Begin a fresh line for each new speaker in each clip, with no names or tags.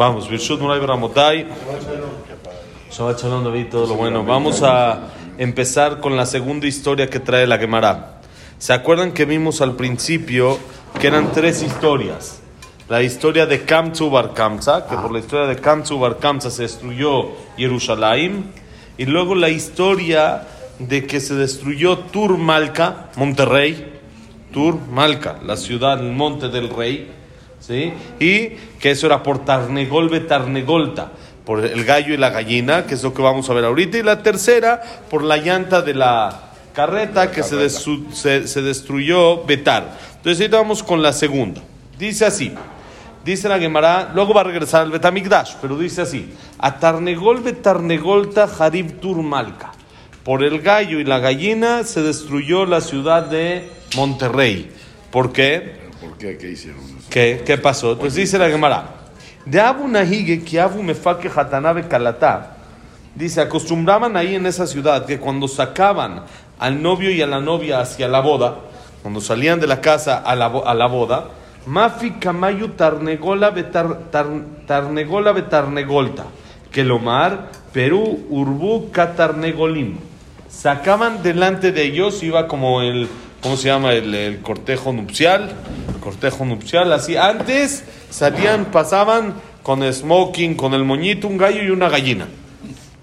Vamos, Birshut Muray Baramotai. Shabbat Shalom, David, todo lo bueno. Vamos a empezar con la segunda historia que trae la Gemara. ¿Se acuerdan que vimos al principio que eran tres historias? La historia de Kamtzu Bar Kamza, que por la historia de Kamtzu Bar Kamza se destruyó Jerusalén, y luego la historia de que se destruyó Turmalca, Monterrey, Turmalca, la ciudad, el monte del rey, ¿sí? Y que eso era por Tarnegol Tarnegolta, por el gallo y la gallina, que es lo que vamos a ver ahorita, y la tercera por la llanta de la carreta que se, se- se destruyó Betar. Entonces ahorita vamos con la segunda. Dice así. Dice la Gemara, luego va a regresar al Betamigdash, pero dice así: A Tarnegol Betarnegolta Harib Turmalca. Por el gallo y la gallina se destruyó la ciudad de Monterrey. ¿Por qué?
¿Por qué? ¿Qué hicieron?
¿Qué, qué pasó? Entonces dice la Gemara, de Abu Nahige que Abu Mefake Hatanabe Kalatá, dice, acostumbraban ahí en esa ciudad que cuando sacaban al novio y a la novia hacia la boda, cuando salían de la casa a la, a la boda, Mafi Kamayu Tarnegola betar, tar- Tarnegola Betarnegolta, Kelomar, Perú, Urbu, Katarnegolim. Sacaban delante de ellos, iba como el, ¿cómo se llama? El, el cortejo nupcial, cortejo nupcial, así. Antes salían, pasaban con smoking, con el moñito, un gallo y una gallina.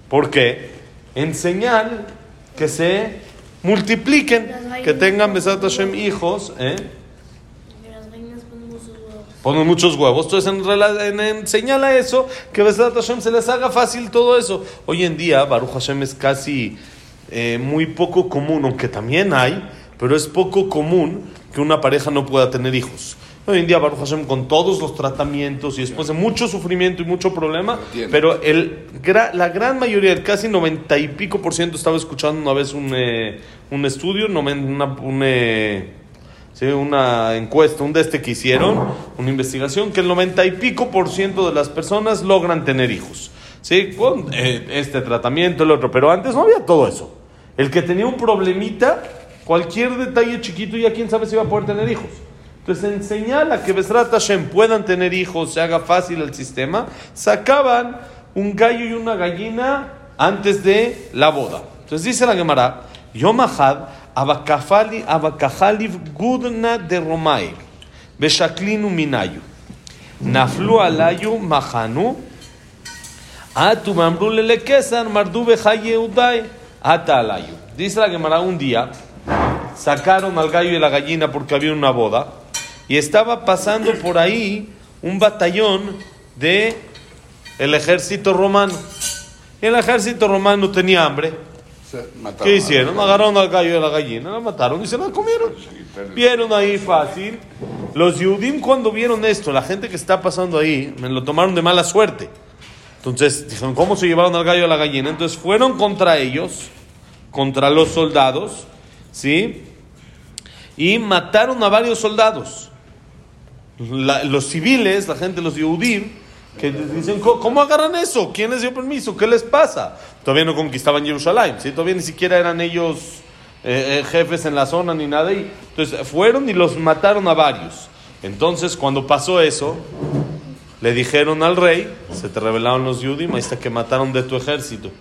¿Por qué? En señal que se multipliquen, que tengan Besat Hashem hijos, ¿eh?
Ponen muchos huevos.
ponen muchos huevos. Entonces, en, en- en- señala eso, que Besat Hashem se les haga fácil todo eso. Hoy en día, Baruch Hashem es casi eh, muy poco común, aunque también hay, pero es poco común que una pareja no pueda tener hijos. Hoy en día, Baruch Hashem, con todos los tratamientos y después de mucho sufrimiento y mucho problema, pero el, la gran mayoría, el casi 90 y pico por ciento, estaba escuchando una vez un, eh, un estudio, una, un, eh, Sí, una encuesta, un de este que hicieron, una investigación, que el 90 y pico por ciento de las personas logran tener hijos. Sí, con eh, este tratamiento, el otro, pero antes no había todo eso. El que tenía un problemita, cualquier detalle chiquito, ya quién sabe si va a poder tener hijos. Entonces, en señal a que Besrat Hashem puedan tener hijos, se haga fácil el sistema, sacaban un gallo y una gallina antes de la boda. Entonces dice la Gemara, Yomahad, abakafali, abakahaliv gudna de Romai, beshaklinu minayu, naflu alayu mahanu, atu mamru lele kesan, mardu behaye udai, ata alayu. Dice la Gemara un día, sacaron al gallo y la gallina porque había una boda y estaba pasando por ahí un batallón de el ejército romano. Y el ejército romano tenía hambre. ¿Qué hicieron? Agarraron al gallo y a la gallina, la mataron y se la comieron. Vieron ahí fácil. Los Yudim cuando vieron esto, la gente que está pasando ahí, me lo tomaron de mala suerte. Entonces dijeron, ¿cómo se llevaron al gallo y a la gallina? Entonces fueron contra ellos, contra los soldados, ¿sí? Y mataron a varios soldados. Los civiles, la gente, los Yehudim, que dicen, "¿Cómo- ¿cómo agarran eso? ¿Quién les dio permiso? ¿Qué les pasa? Todavía no conquistaban Jerusalén, ¿sí? todavía ni siquiera eran ellos eh, eh, jefes en la zona ni nada. Y, entonces fueron y los mataron a varios. Entonces cuando pasó eso, le dijeron al rey, se te revelaron los Yudim, ahí está que mataron de tu ejército.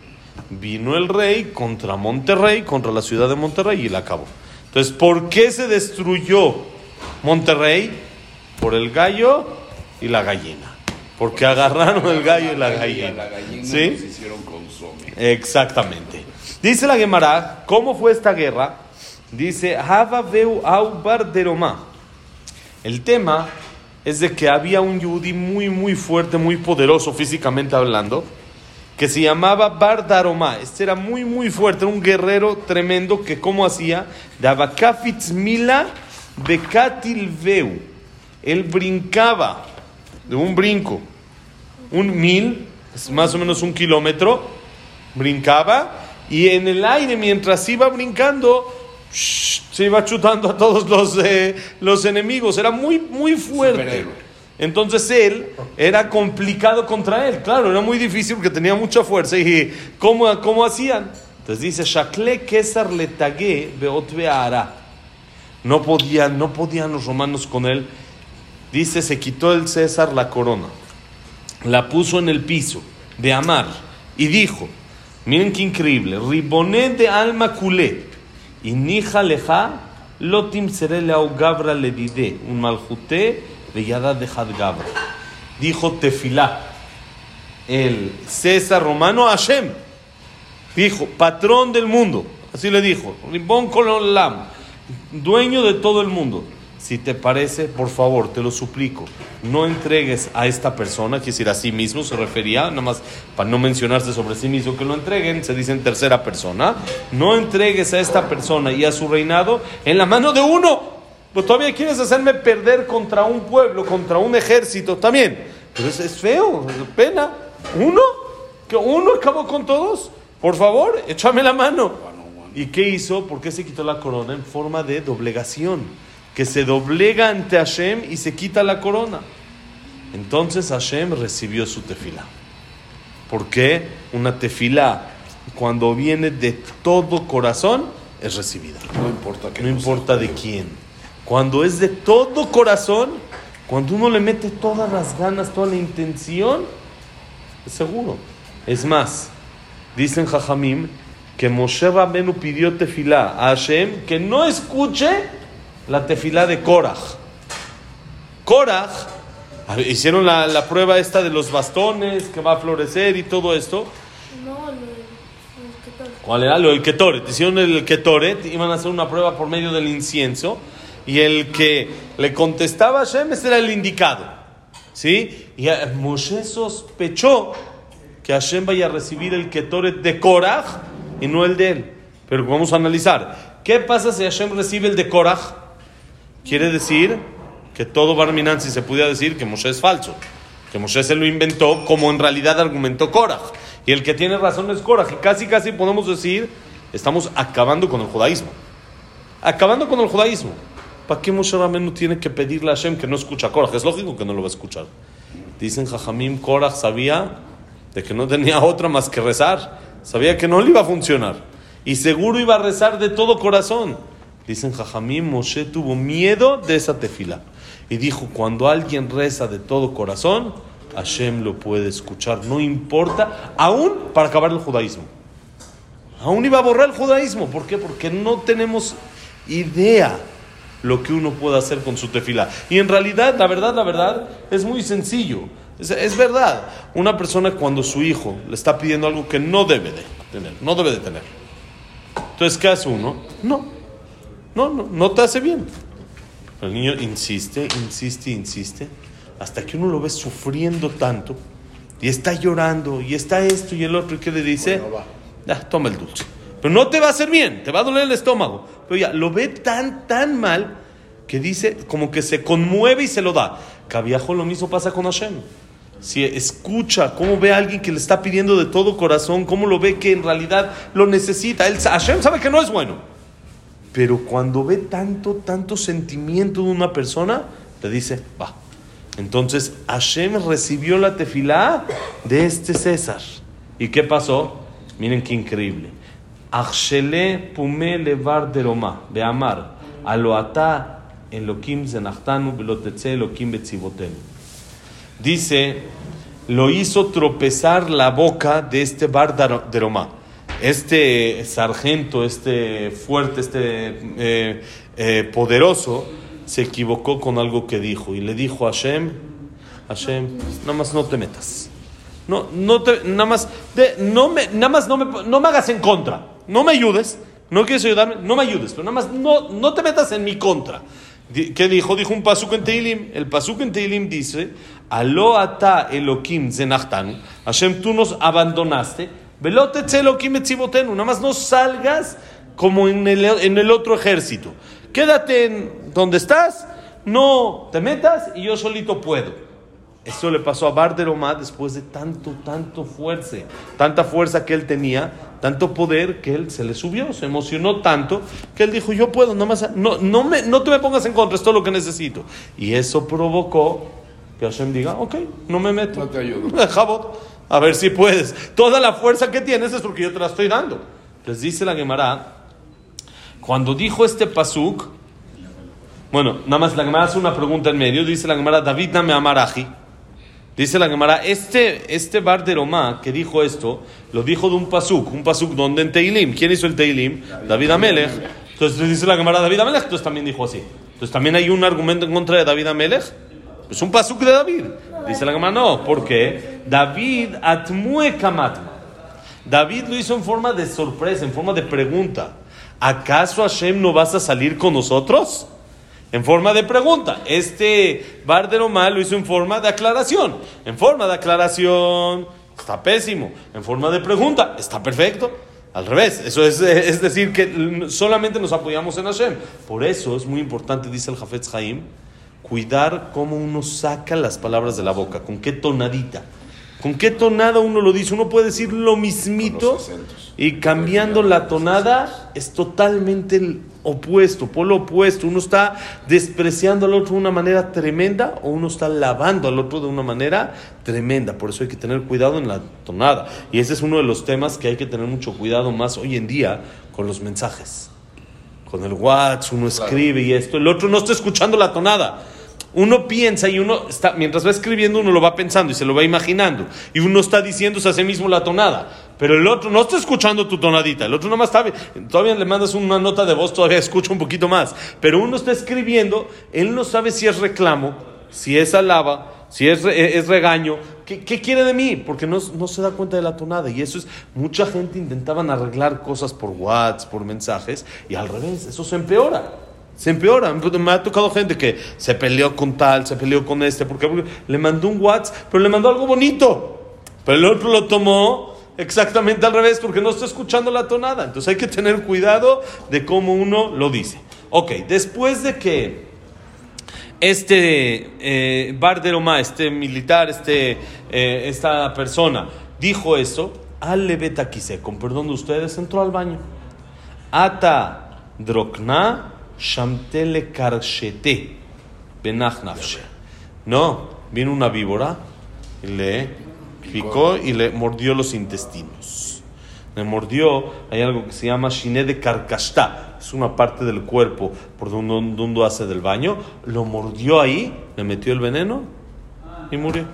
Vino el rey contra Monterrey, contra la ciudad de Monterrey y la acabó. Entonces, ¿por qué se destruyó Monterrey? Por el gallo y la gallina. Porque agarraron el gallo y la gallina. ¿Sí?
hicieron.
Exactamente. Dice la Gemara, ¿cómo fue esta guerra? Dice, Hava veu au bar deroma. El tema es de que había un yudí muy, muy fuerte, muy poderoso físicamente hablando, que se llamaba Bar Daroma. Este era muy, muy fuerte, un guerrero tremendo que, ¿cómo hacía? Daba mila bekatil veu. Él brincaba de un brinco, un mil, es más o menos un kilómetro, brincaba y en el aire mientras iba brincando se iba chutando a todos los, los enemigos. Era muy, muy fuerte.
Superhéroe.
Entonces él era complicado contra él. Claro, era muy difícil porque tenía mucha fuerza. Y ¿cómo, cómo hacían? Entonces dice, Shakle Kesar le tagué. No podían, no podían los romanos con él. Dice, se quitó el César la corona. la puso en el piso de Amar y dijo, miren qué increíble, riboné de alma culé y nija leja lotim seré leau gabra le dide un maljuté de yada de gabra. Dijo Tefilá, el César romano Hashem, dijo, patrón del mundo, así le dijo, ribón lam, dueño de todo el mundo. Si te parece, por favor, te lo suplico, no entregues a esta persona, quiere decir a sí mismo, se refería, nada más para no mencionarse sobre sí mismo, que lo entreguen, se dice en tercera persona, no entregues a esta persona y a su reinado en la mano de uno. Pues todavía quieres hacerme perder contra un pueblo, contra un ejército también. Pero es, es feo, es pena. ¿Uno? ¿Que uno acabó con todos? Por favor, échame la mano. ¿Y qué hizo? ¿Por qué se quitó la corona? En forma de doblegación que se doblega ante Hashem y se quita la corona. Entonces Hashem recibió su tefila. ¿Por qué? Una tefila, cuando viene de todo corazón, es recibida.
No importa
No importa de quién. Cuando es de todo corazón, cuando uno le mete todas las ganas, toda la intención, es seguro. Es más, dicen Jajamim que Moshe Rabenu pidió tefilá a Hashem que no escuche la tefilá de Korach. Korach, hicieron la, la prueba esta de los bastones que va a florecer y todo esto.
No.
¿Cuál era? Lo del Ketoret. Hicieron el Ketoret, iban a hacer una prueba por medio del incienso. Y el que le contestaba a Hashem, era el indicado. ¿Sí? Y Moshe sospechó que Hashem vaya a recibir el Ketoret de Korach y no el de él. Pero vamos a analizar. ¿Qué pasa si Hashem recibe el de Korach? Quiere decir que todo Barminan, si se pudiera decir que Moshe es falso. Que Moshe se lo inventó como en realidad argumentó Korach. Y el que tiene razón es Korach. Y casi, casi podemos decir, estamos acabando con el judaísmo. Acabando con el judaísmo. ¿Para qué Moshe Rabenu tiene que pedirle a Hashem que no escucha a Korach? Es lógico que no lo va a escuchar. Dicen Jajamim, Korach sabía de que no tenía otra más que rezar. Sabía que no le iba a funcionar. Y seguro iba a rezar de todo corazón. Dicen Jajamim, Moshe tuvo miedo de esa tefila. Y dijo, cuando alguien reza de todo corazón, Hashem lo puede escuchar. No importa, aún para acabar el judaísmo. Aún iba a borrar el judaísmo. ¿Por qué? Porque no tenemos idea lo que uno puede hacer con su tefila. Y en realidad, la verdad, la verdad, es muy sencillo. Es, es verdad. Una persona cuando su hijo le está pidiendo algo que no debe de tener, no debe de tener. Entonces, ¿qué hace uno? No. No, no, no te hace bien. El niño insiste, insiste, insiste, hasta que uno lo ve sufriendo tanto y está llorando y está esto y el otro y que le dice,
Bueno.
"Ya, toma el dulce. No te va a hacer bien, te va a doler el estómago. Pero ya, lo ve tan, tan mal que dice, como que se conmueve y se lo da. Cabiajo lo mismo pasa con Hashem. Si escucha cómo ve a alguien que le está pidiendo de todo corazón, cómo lo ve que en realidad lo necesita. Él, Hashem sabe que no es bueno. Pero cuando ve tanto, tanto sentimiento de una persona, le dice, va. Entonces Hashem recibió la tefilá de este César. ¿Y qué pasó? Miren qué increíble. Achshele pume levar deroma, de amar, aloata elokim zenachtanu belotetze elokim betzibotenu. Dice, lo hizo tropezar la boca de este bar Daro- deroma. Este sargento, este fuerte, este eh, eh, poderoso, se equivocó con algo que dijo y le dijo a Hashem, Hashem, nada más no te metas. No, no te, nada más, de- no me, nada más no me, no me hagas en contra. No me ayudes. No quieres ayudarme, no me ayudes, pero nada más no, no te metas en mi contra. ¿Qué dijo? Dijo un pasuk en Teilim. El pasuk en Teilim dice, Alo ata Elokim zenachtanu. Hashem, tú nos abandonaste. Velote Elokim etzibotenu. Nada más no salgas como en el, en el otro ejército. Quédate en donde estás, no te metas y yo solito puedo. Eso le pasó a Barderomá después de tanto, tanto fuerza, tanta fuerza que él tenía, tanto poder que él se le subió, se emocionó tanto que él dijo, yo puedo, no, más, no, no, me, no te me pongas en contra, es todo lo que necesito. Y eso provocó que Hashem diga, ok, no me meto.
No te ayudo.
Jabot, a ver si puedes. Toda la fuerza que tienes es porque yo te la estoy dando. Les dice la Gemara, cuando dijo este pasuk, bueno, nada más la Gemara hace una pregunta en medio, dice la Gemara, David dame amaraji. Dice la Gemara, este, este Bar de Romá que dijo esto, lo dijo de un pasuk, un pasuk donde en Teilim. ¿Quién hizo el Teilim? David Amelech. Entonces dice la Gemara, David Amelech, entonces también dijo así. Entonces también hay un argumento en contra de David Amelech. Es un pasuk de David. Dice la Gemara, no, porque David atmue kamatma. David lo hizo en forma de sorpresa, en forma de pregunta. ¿Acaso Hashem no vas a salir con nosotros? En forma de pregunta. Este Bar de Romá lo hizo en forma de aclaración. En forma de aclaración está pésimo. En forma de pregunta está perfecto. Al revés, eso es, es decir, que solamente nos apoyamos en Hashem. Por eso es muy importante, dice el Jafetz Haim, cuidar cómo uno saca las palabras de la boca, con qué tonadita. ¿Con qué tonada uno lo dice? Uno puede decir lo mismito y cambiando la tonada es totalmente el opuesto, por lo opuesto. Uno está despreciando al otro de una manera tremenda o uno está lavando al otro de una manera tremenda. Por eso hay que tener cuidado en la tonada. Y ese es uno de los temas que hay que tener mucho cuidado más hoy en día con los mensajes. Con el WhatsApp, uno escribe y esto, el otro no está escuchando la tonada. Uno piensa y uno está, mientras va escribiendo, uno lo va pensando y se lo va imaginando. Y uno está diciéndose a sí mismo la tonada. Pero el otro no está escuchando tu tonadita. El otro nomás está, todavía le mandas una nota de voz, todavía escucha un poquito más. Pero uno está escribiendo, él no sabe si es reclamo, si es alaba, si es, re- es regaño. ¿Qué, qué quiere de mí? Porque no, no se da cuenta de la tonada. Y eso es, mucha gente intentaban arreglar cosas por WhatsApp, por mensajes, y al revés, eso se empeora. Se empeora. Me ha tocado gente que se peleó con tal, se peleó con este, porque, le mandó un WhatsApp, pero le mandó algo bonito. Pero el otro lo tomó exactamente al revés, porque no está escuchando la tonada. Entonces hay que tener cuidado de cómo uno lo dice. Ok, después de que este eh, Bar de Roma, este militar, este, eh, esta persona, dijo eso, al Lebetakise, con perdón de ustedes, entró al baño. Ata drokna shamtele karshete benach. No, vino una víbora y le picó y le mordió los intestinos. Le mordió, hay algo que se llama shiné de carcastá, es una parte del cuerpo por donde uno hace del baño. Lo mordió ahí, le metió el veneno y murió.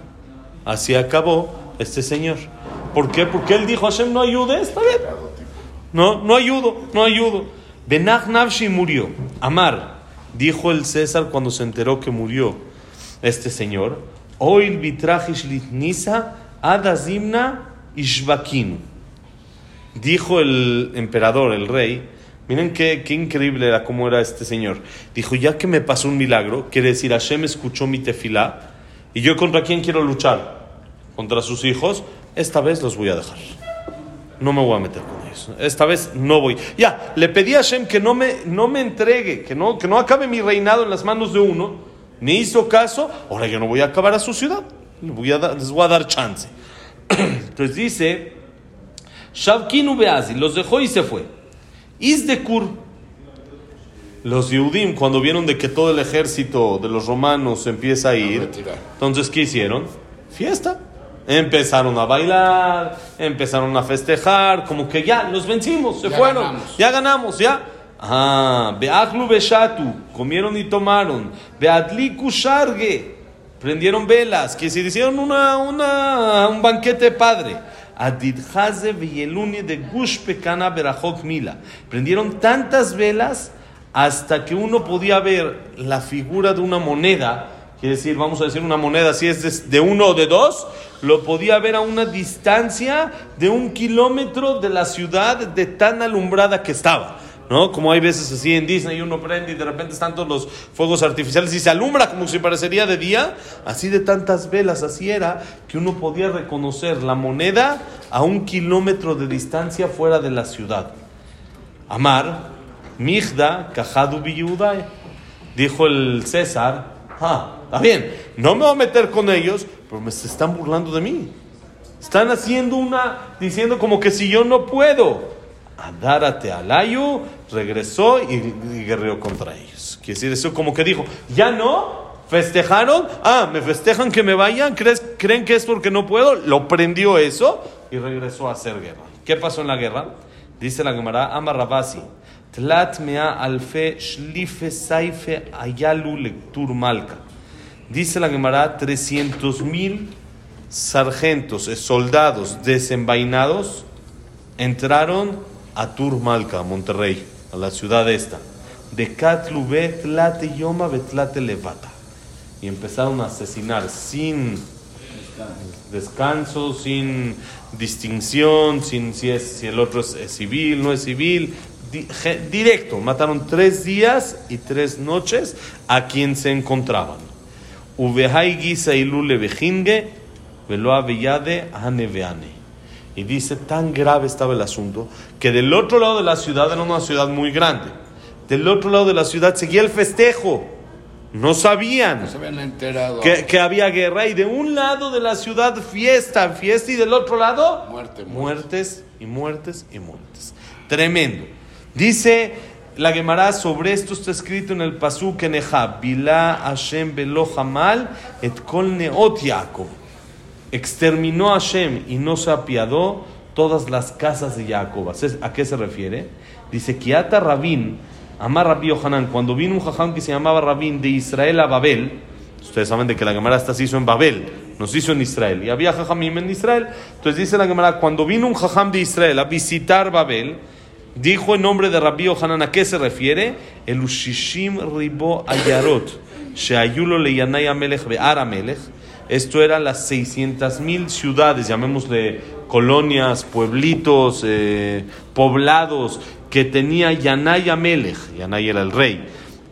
Así acabó este señor. ¿Por qué? Porque él dijo, Hashem, no ayude, está bien. No, no ayudo, no ayudo. Benach Navshi murió. Amar, dijo el César cuando se enteró que murió este señor. Oil bitrajish litnisa adazimna ishvakinu. Dijo el emperador, el rey, miren qué, qué increíble era cómo era este señor. Dijo, ya que me pasó un milagro, quiere decir, Hashem escuchó mi tefilá, y yo contra quién quiero luchar? Contra sus hijos, esta vez los voy a dejar. No me voy a meter con. Esta vez no voy. Ya, le pedí a Hashem que no me, no me entregue, que no, que no acabe mi reinado en las manos de uno. Me hizo caso, ahora yo no voy a acabar a su ciudad. Les voy a dar, les voy a dar chance. Entonces dice, Shavkinu Beazi, los dejó y se fue. Isdekur, los Yehudim, cuando vieron de que todo el ejército de los romanos empieza a ir, entonces, ¿qué hicieron? Fiesta. Empezaron a bailar, empezaron a festejar, como que ya los vencimos, se
Ya
fueron,
ganamos.
ya ganamos, ya. Ah, Beachlu Beshatu, comieron y tomaron. Beatliku Sharge, prendieron velas, que se hicieron una, una, un banquete padre. Adidhaze Veyeluni de Gush Pekana Berachok Mila. Prendieron tantas velas hasta que uno podía ver la figura de una moneda, quiere decir, vamos a decir una moneda, si es de, de uno o de dos, lo podía ver a una distancia de un kilómetro de la ciudad de tan alumbrada que estaba. ¿No? Como hay veces así en Disney, uno prende y de repente están todos los fuegos artificiales y se alumbra como si parecería de día. Así de tantas velas, así era que uno podía reconocer la moneda a un kilómetro de distancia fuera de la ciudad. Amar, Migda, Kajadu Biyudai. Dijo el César, ah, está bien, no me voy a meter con ellos, pero me se están burlando de mí. Están haciendo una, diciendo como que si yo no puedo. Adárate Alayu regresó y, y guerreó contra ellos. Quiere decir, eso como que dijo, ya no, festejaron, ah, me festejan que me vayan, ¿Crees- ¿creen que es porque no puedo? Lo prendió eso y regresó a hacer guerra. ¿Qué pasó en la guerra? Dice la Gemara, Amar Rabasi, Tlat mea alfe shlife saife ayalu lectur malka. Dice la Gemara, 300 mil sargentos, eh, soldados desenvainados entraron a Turmalca, Monterrey, a la ciudad esta. De Catlube, Tlate Yoma, Betlate Levata. Y empezaron a asesinar sin descanso, sin distinción, sin si, es, si el otro es, civil, no es civil. Directo, mataron tres días y tres noches a quien se encontraban. Y dice, tan grave estaba el asunto, que del otro lado de la ciudad, era una ciudad muy grande, del otro lado de la ciudad seguía el festejo. No sabían
No se habían enterado.
que, que había guerra y de un lado de la ciudad fiesta, fiesta y del otro lado
Muerte, muerte.
muertes y muertes y muertes. Tremendo. Dice la Gemara sobre esto está escrito en el pasuk en Bilá Hashem velo Hamal et kol neot Yaakov. Exterminó a Hashem y no se apiadó todas las casas de Jacob. ¿A qué se refiere? Dice Kiata Rabin, Amar Rabbi Yohanan, cuando vino un jajam que se llamaba Rabin de Israel a Babel, ustedes saben de que la Gemara esta se hizo en Babel, no se hizo en Israel, y había jajamim en Israel. Entonces dice la Gemara, cuando vino un jajam de Israel a visitar Babel, dijo en nombre de Rabbi Yohanan, ¿a qué se refiere? El Ushishim Ribo Ayarot, Sheayulo Leyanay Amelech Be'ar Amelech. Esto eran las 600 mil ciudades, llamémosle colonias, pueblitos, eh, poblados que tenía Yanay Amelech, Yanay era el rey,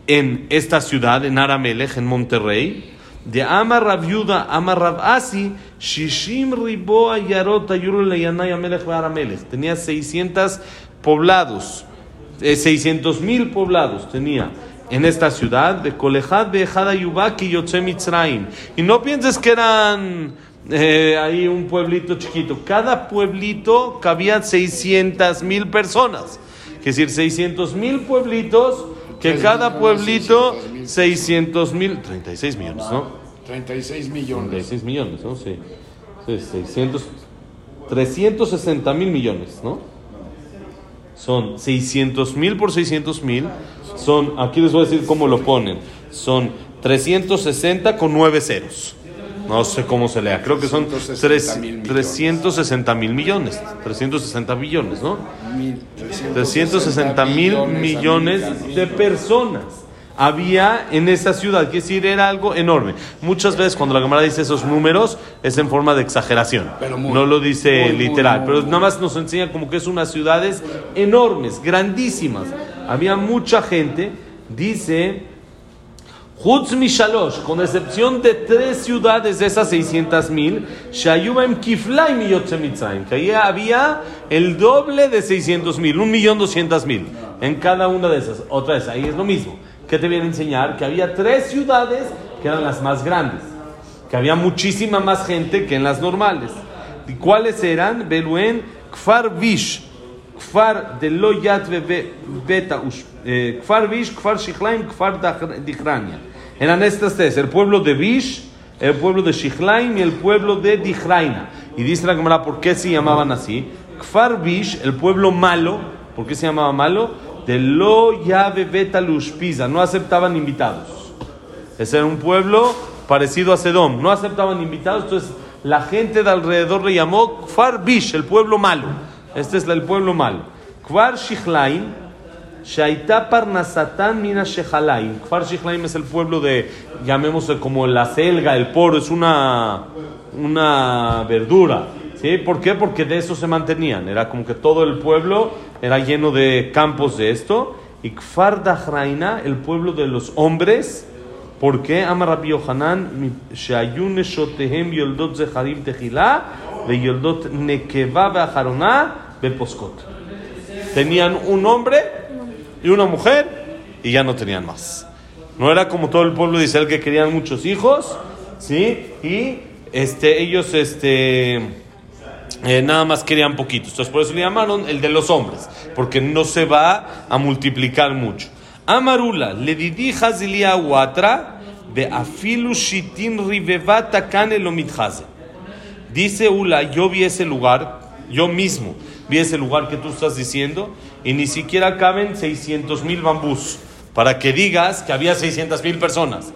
en esta ciudad, en Aramelech, en Monterrey. De Amar Rav Yuda, Amar Rav Asi, Shishim Ribo Ayarot Ayulo Leyanay Amelech Be'ar Amelech. Tenía 600 poblados, eh, 600 mil poblados tenía en esta ciudad de Kolejad de Yubaki y Yotze Mitzrayim. Y no pienses que eran eh, ahí un pueblito chiquito. Cada pueblito cabía 600 mil personas. Es decir, 600 mil pueblitos, que cada pueblito
600,000.
600 mil, 36 millones, ¿no?
36 millones.
36 millones, ¿no? Sí. Sí, 600, 360 mil millones, ¿no? Son 600 mil por 600 mil. Son, aquí les voy a decir cómo lo ponen. Son 360 con 9 ceros. No sé cómo se lea. Creo que son
360
tres-
mil millones.
360 mil millones. 360 billones, ¿no?
Mil-
360 mil millones de personas había en esa ciudad. Quiere decir, era algo enorme. Muchas veces cuando la cámara dice esos números es en forma de exageración.
Pero muy-
no lo dice
muy,
literal.
muy,
pero nada más nos enseña como que es unas ciudades enormes, grandísimas. Había mucha gente. Dice. Jutz Mishalosh, con excepción de tres ciudades de esas 600 mil, Shayubam Kiflaim y que ahí había el doble de 600 mil, un millón doscientas mil en cada una de esas. Otra vez, ahí es lo mismo. ¿Qué te viene a enseñar? Que había tres ciudades que eran las más grandes, que había muchísima más gente que en las normales. ¿Y cuáles eran? Beluen, Kfar Vish, Kfar de Loyat Beta, eh, Kfar Vish, Kfar Shichlaim, Kfar Dichrania. Eran estas tres, el pueblo de Vish, el pueblo de Shichlaim y el pueblo de Dichraina. Y dice la cámara, ¿por qué se llamaban así? Kfar Vish, el pueblo malo, ¿por qué se llamaba malo? De Lo Yave Beta Lushpiza, no aceptaban invitados. Ese era un pueblo parecido a Sedom. No aceptaban invitados, entonces la gente de alrededor le llamó Kfar Bish, el pueblo malo. Este es el pueblo malo. Kfar Shichlaim, Shaita Parnasatán Mina Shechalaim. Kfar Shichlaim es el pueblo de, llamémosle como la selga, el poro, es una, una verdura. ¿Sí? ¿Por qué? Porque de eso se mantenían. Era como que todo el pueblo era lleno de campos de esto. Y Kfar Dahraina, el pueblo de los hombres. ¿Por qué? Ama Rabbi Yohanan, שהיו נשותיהם יולדות זכרים תחילה ויולדות נקבה ואחרונה בפוסקות. Tenían un hombre y una mujer y ya no tenían más. No era como todo el pueblo de Israel que querían muchos hijos, ¿sí? Y este, ellos este, eh, nada más querían poquitos. Entonces por eso le llamaron el de los hombres, porque no se va a multiplicar mucho. Amarula, le didi Hazilia Watra, de afilu shitin lo mithaze. Dice Ula, yo vi ese lugar, yo mismo vi ese lugar que tú estás diciendo, y ni siquiera caben 600 mil bambús, para que digas que había 600 mil personas.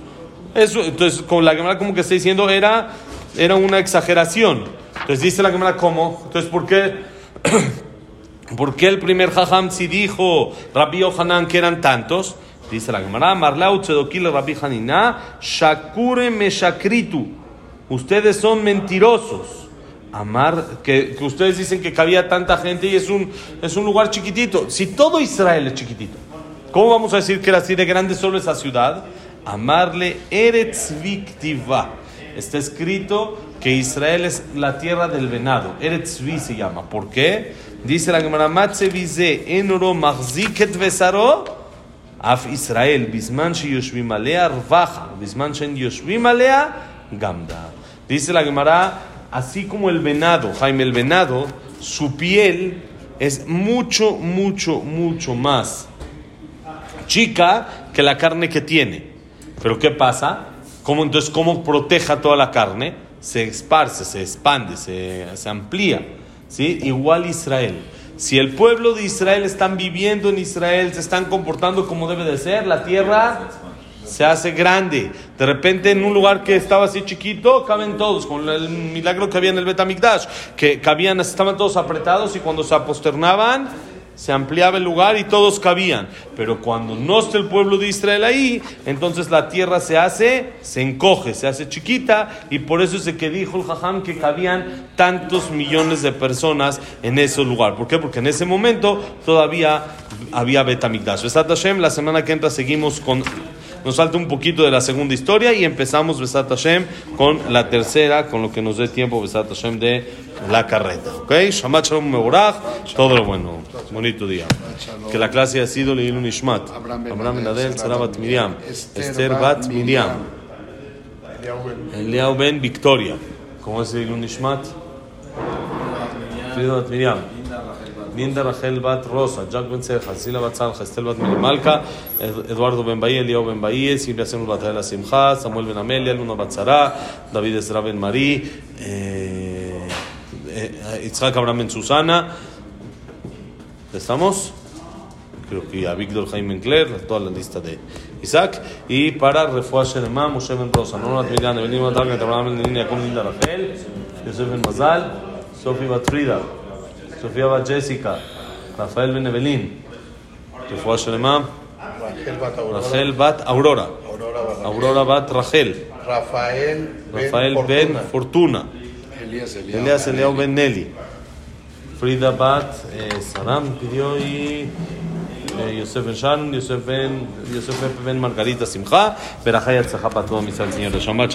Eso, entonces, con la cámara como que está diciendo, era era una exageración. Entonces dice la Gemara, ¿cómo? Entonces, ¿por qué? ¿Por qué el primer jajam si dijo Rabbi Yohanan que eran tantos? Dice la Gemara, Marlau Tzedokil Rabbi Hanina, Shakure Meshakritu. Ustedes son mentirosos. Amar, que, que ustedes dicen que cabía tanta gente y es un, es un lugar chiquitito. Si todo Israel es chiquitito, ¿cómo vamos a decir que era así de grande solo esa ciudad? Amarle Eretz Viktiva. Está escrito que Israel es la tierra del venado. Eretz Vi se llama. ¿Por qué? Dice la Gemara, Matze vize enoro machziket vesaro. Af Israel, bisman yoshvim alea rvaja, bisman yoshvim alea gamda. Dice la Gemara, así como el venado, Jaime, el venado, su piel es mucho, mucho, mucho más chica que la carne que tiene. Pero ¿qué pasa? ¿Cómo, entonces, ¿cómo proteja toda la carne? Se esparce, se expande, se, se amplía. ¿sí? Igual Israel. Si el pueblo de Israel están viviendo en Israel, se están comportando como debe de ser, la tierra se hace grande. De repente en un lugar que estaba así chiquito, caben todos, con el milagro que había en el Betamikdash, que cabían, estaban todos apretados y cuando se aposternaban, se ampliaba el lugar y todos cabían. Pero cuando no está el pueblo de Israel ahí, entonces la tierra se hace, se encoge, se hace chiquita y por eso es que dijo el Jajam que cabían tantos millones de personas en ese lugar. ¿Por qué? Porque en ese momento todavía había Betamikdash. Besat Hashem, la semana que entra seguimos con... Nos falta un poquito de la segunda historia y empezamos Besat Hashem con la tercera, con lo que nos dé tiempo Besat Hashem de la carreta. ¿Ok? Shabbat Shalom Meborach, todo lo bueno. Bonito día. Que la clase ha sido Leilun Ishmat.
Abraham ben
Abraham Ben
Adel,
Adel, Sarah Bat Miriam.
Esther Bat
Miriam. Eliao Ben Victoria. ¿Cómo es Leilun Ishmat? Miriam. Linda Rachel Bat Rosa, Jack Ben Ceja, Sila Bat Estel Bat Eduardo Ben Bahía, Eliao Ben Bahía, Silvia Semos Bat La Samuel Ben Amelia, Luna Bat David Ezra Ben Marí, eh, eh, Itzhak Abraham Ben Susana. ¿Estamos? Creo que a Víctor Jaime Encler, toda la lista de Isaac. Y para Refuah Shelema, Moshe Ben Rosa, Nora Tmilian, Evelyn Matar, Abraham Ben Línea, con Linda Rachel, Yosef Ben Mazal, Sofi Bat Frida, Sofía Bat Jessica, Rafael Ben Evelyn, Refuah Shelema,
Rachel Bat Aurora.
Rachel Bat Aurora,
Aurora Bat-
Rachel,
Rafael Ben
Rafael Ben
Fortuna.
Fortuna,
Elías Eliao.
Ben Nelly, Frida Bat eh, Saram pidió y eh, Yosef Ben Sharon, Yosef Ben, Yosef Ben Margarita Simcha, Berajayat Zahapat, todo mi Señor, Shabbat